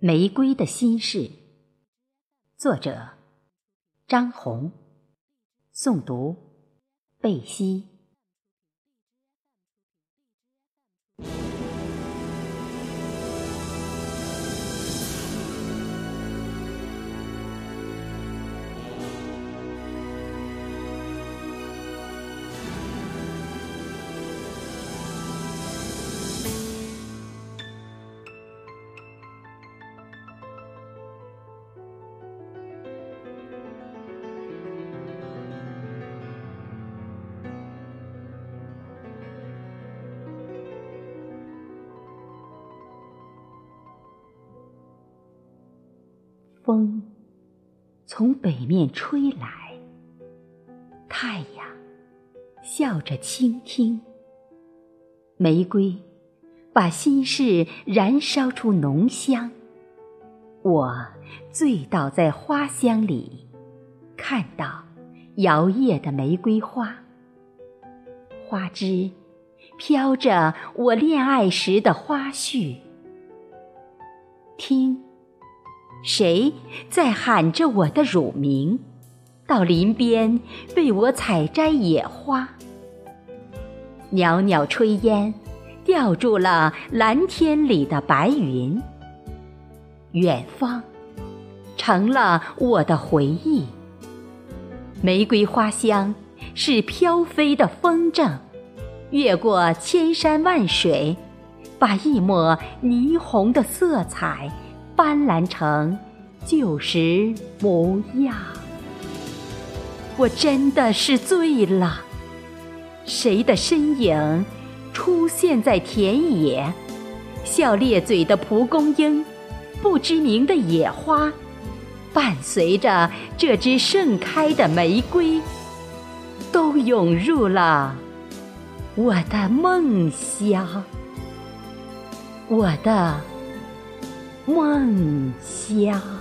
玫瑰的心事，作者张红，诵读贝西。风从北面吹来，太阳笑着倾听。玫瑰把心事燃烧出浓香，我醉倒在花香里，看到摇曳的玫瑰花，花枝飘着我恋爱时的花絮，听。谁在喊着我的乳名？到林边为我采摘野花。袅袅炊烟吊住了蓝天里的白云。远方成了我的回忆。玫瑰花香是飘飞的风筝，越过千山万水，把一抹霓虹的色彩。斑斓成旧时模样，我真的是醉了。谁的身影出现在田野？笑裂嘴的蒲公英，不知名的野花，伴随着这支盛开的玫瑰，都涌入了我的梦乡，我的。梦乡。